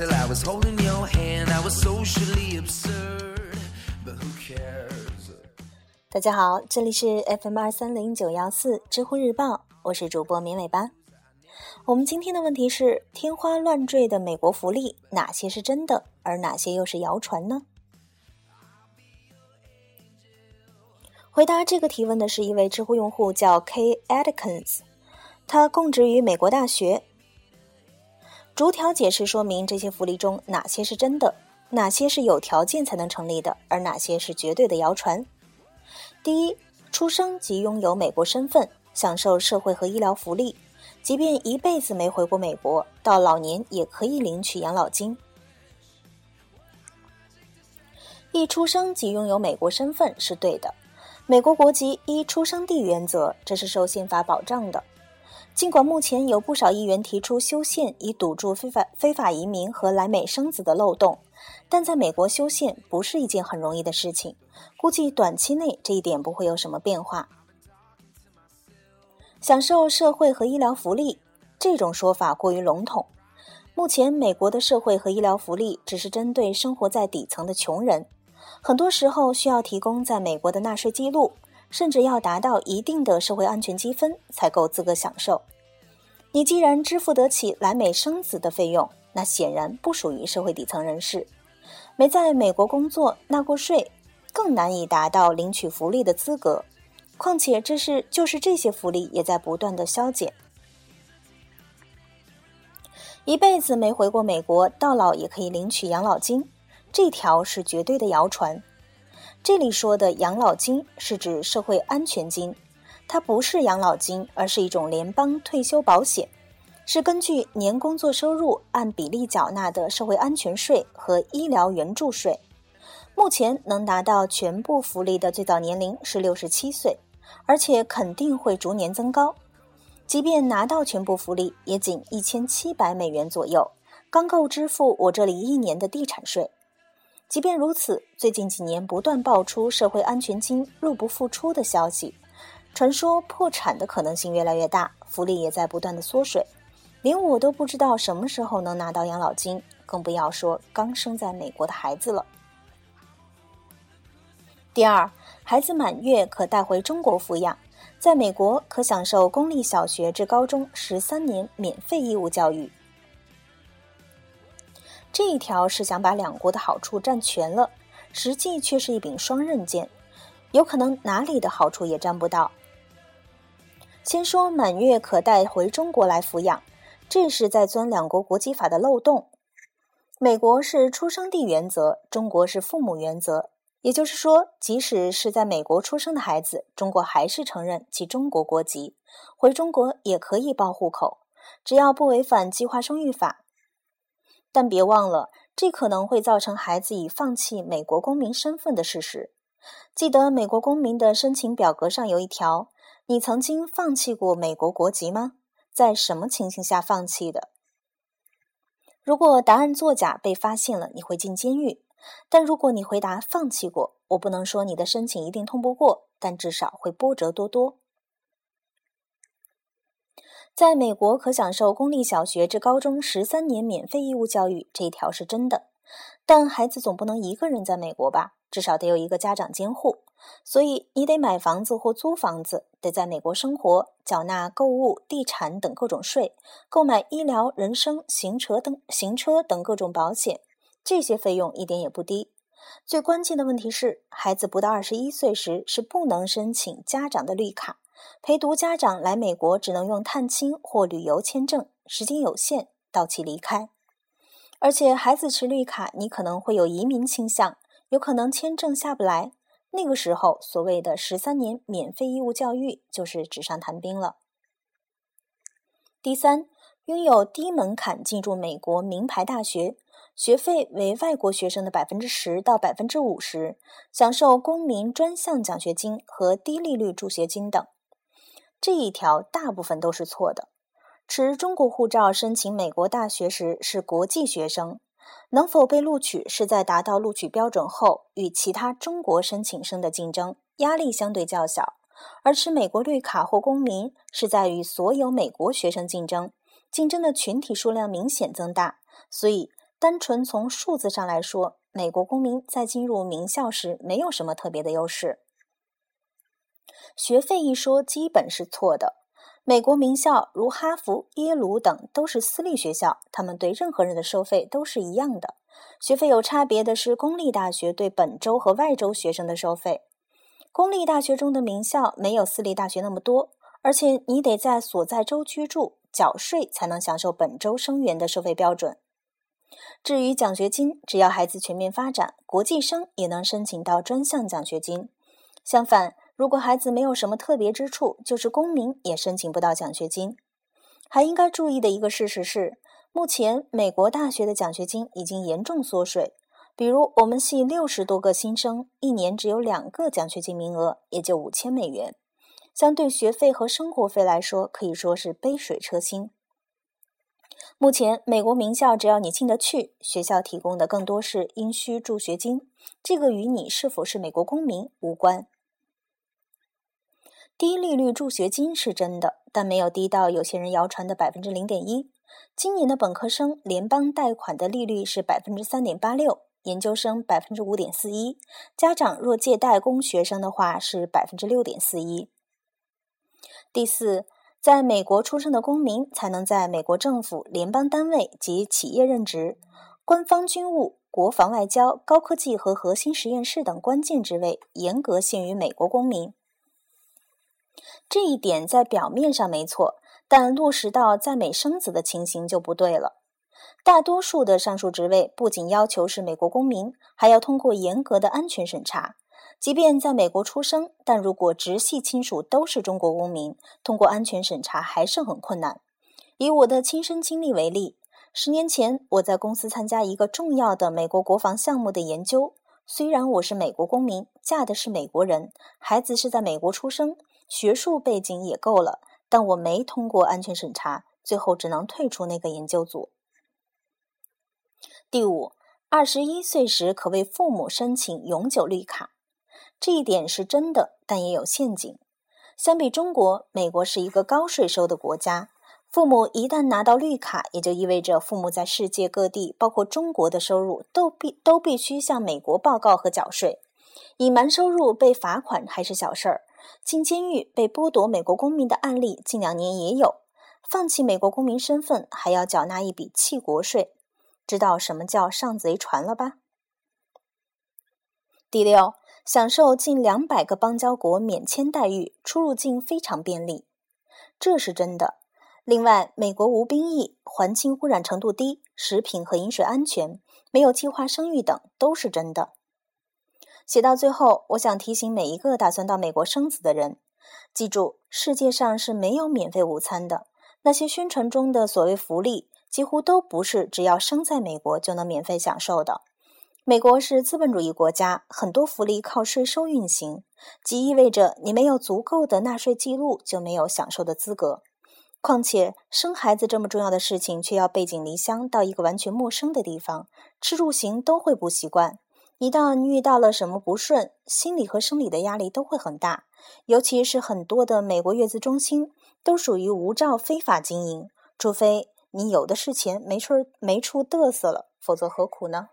that till I was holding your hand. I was socially absurd, but who cares? 大家好，这里是 FM 二三零九幺四知乎日报，我是主播绵尾巴。我们今天的问题是：天花乱坠的美国福利，哪些是真的，而哪些又是谣传呢？回答这个提问的是一位知乎用户，叫 K. Atkins，他供职于美国大学。逐条解释说明这些福利中哪些是真的，哪些是有条件才能成立的，而哪些是绝对的谣传。第一，出生即拥有美国身份，享受社会和医疗福利，即便一辈子没回过美国，到老年也可以领取养老金。一出生即拥有美国身份是对的，美国国籍依出生地原则，这是受宪法保障的。尽管目前有不少议员提出修宪以堵住非法非法移民和来美生子的漏洞，但在美国修宪不是一件很容易的事情，估计短期内这一点不会有什么变化。享受社会和医疗福利这种说法过于笼统。目前美国的社会和医疗福利只是针对生活在底层的穷人，很多时候需要提供在美国的纳税记录。甚至要达到一定的社会安全积分才够资格享受。你既然支付得起来美生子的费用，那显然不属于社会底层人士，没在美国工作纳过税，更难以达到领取福利的资格。况且，这是就是这些福利也在不断的消减。一辈子没回过美国，到老也可以领取养老金，这条是绝对的谣传。这里说的养老金是指社会安全金，它不是养老金，而是一种联邦退休保险，是根据年工作收入按比例缴纳的社会安全税和医疗援助税。目前能拿到全部福利的最早年龄是六十七岁，而且肯定会逐年增高。即便拿到全部福利，也仅一千七百美元左右，刚够支付我这里一年的地产税。即便如此，最近几年不断爆出社会安全金入不敷出的消息，传说破产的可能性越来越大，福利也在不断的缩水，连我都不知道什么时候能拿到养老金，更不要说刚生在美国的孩子了。第二，孩子满月可带回中国抚养，在美国可享受公立小学至高中十三年免费义务教育。这一条是想把两国的好处占全了，实际却是一柄双刃剑，有可能哪里的好处也占不到。先说满月可带回中国来抚养，这是在钻两国国籍法的漏洞。美国是出生地原则，中国是父母原则，也就是说，即使是在美国出生的孩子，中国还是承认其中国国籍，回中国也可以报户口，只要不违反计划生育法。但别忘了，这可能会造成孩子已放弃美国公民身份的事实。记得美国公民的申请表格上有一条：“你曾经放弃过美国国籍吗？在什么情形下放弃的？”如果答案作假被发现了，你会进监狱。但如果你回答放弃过，我不能说你的申请一定通不过，但至少会波折多多。在美国可享受公立小学至高中十三年免费义务教育，这一条是真的。但孩子总不能一个人在美国吧？至少得有一个家长监护。所以你得买房子或租房子，得在美国生活，缴纳购物、地产等各种税，购买医疗、人身、行车等行车等各种保险，这些费用一点也不低。最关键的问题是，孩子不到二十一岁时是不能申请家长的绿卡。陪读家长来美国只能用探亲或旅游签证，时间有限，到期离开。而且孩子持绿卡，你可能会有移民倾向，有可能签证下不来。那个时候，所谓的十三年免费义务教育就是纸上谈兵了。第三，拥有低门槛进入美国名牌大学，学费为外国学生的百分之十到百分之五十，享受公民专项奖学金和低利率助学金等。这一条大部分都是错的。持中国护照申请美国大学时是国际学生，能否被录取是在达到录取标准后与其他中国申请生的竞争，压力相对较小；而持美国绿卡或公民是在与所有美国学生竞争，竞争的群体数量明显增大。所以单纯从数字上来说，美国公民在进入名校时没有什么特别的优势。学费一说基本是错的。美国名校如哈佛、耶鲁等都是私立学校，他们对任何人的收费都是一样的。学费有差别的是公立大学对本州和外州学生的收费。公立大学中的名校没有私立大学那么多，而且你得在所在州居住、缴税才能享受本州生源的收费标准。至于奖学金，只要孩子全面发展，国际生也能申请到专项奖学金。相反，如果孩子没有什么特别之处，就是公民也申请不到奖学金。还应该注意的一个事实是，目前美国大学的奖学金已经严重缩水。比如，我们系六十多个新生，一年只有两个奖学金名额，也就五千美元。相对学费和生活费来说，可以说是杯水车薪。目前，美国名校只要你进得去，学校提供的更多是应需助学金，这个与你是否是美国公民无关。低利率助学金是真的，但没有低到有些人谣传的百分之零点一。今年的本科生联邦贷款的利率是百分之三点八六，研究生百分之五点四一，家长若借贷供学生的话是百分之六点四一。第四。在美国出生的公民才能在美国政府、联邦单位及企业任职，官方军务、国防外交、高科技和核心实验室等关键职位严格限于美国公民。这一点在表面上没错，但落实到在美生子的情形就不对了。大多数的上述职位不仅要求是美国公民，还要通过严格的安全审查。即便在美国出生，但如果直系亲属都是中国公民，通过安全审查还是很困难。以我的亲身经历为例，十年前我在公司参加一个重要的美国国防项目的研究。虽然我是美国公民，嫁的是美国人，孩子是在美国出生，学术背景也够了，但我没通过安全审查，最后只能退出那个研究组。第五，二十一岁时可为父母申请永久绿卡。这一点是真的，但也有陷阱。相比中国，美国是一个高税收的国家。父母一旦拿到绿卡，也就意味着父母在世界各地，包括中国的收入都必都必须向美国报告和缴税。隐瞒收入被罚款还是小事儿，进监狱被剥夺美国公民的案例近两年也有。放弃美国公民身份，还要缴纳一笔弃国税，知道什么叫上贼船了吧？第六。享受近两百个邦交国免签待遇，出入境非常便利，这是真的。另外，美国无兵役，环境污染程度低，食品和饮水安全，没有计划生育等，都是真的。写到最后，我想提醒每一个打算到美国生子的人，记住，世界上是没有免费午餐的。那些宣传中的所谓福利，几乎都不是只要生在美国就能免费享受的。美国是资本主义国家，很多福利靠税收运行，即意味着你没有足够的纳税记录就没有享受的资格。况且生孩子这么重要的事情，却要背井离乡到一个完全陌生的地方，吃住行都会不习惯。一旦遇到了什么不顺，心理和生理的压力都会很大。尤其是很多的美国月子中心都属于无照非法经营，除非你有的是钱，没处没处嘚瑟了，否则何苦呢？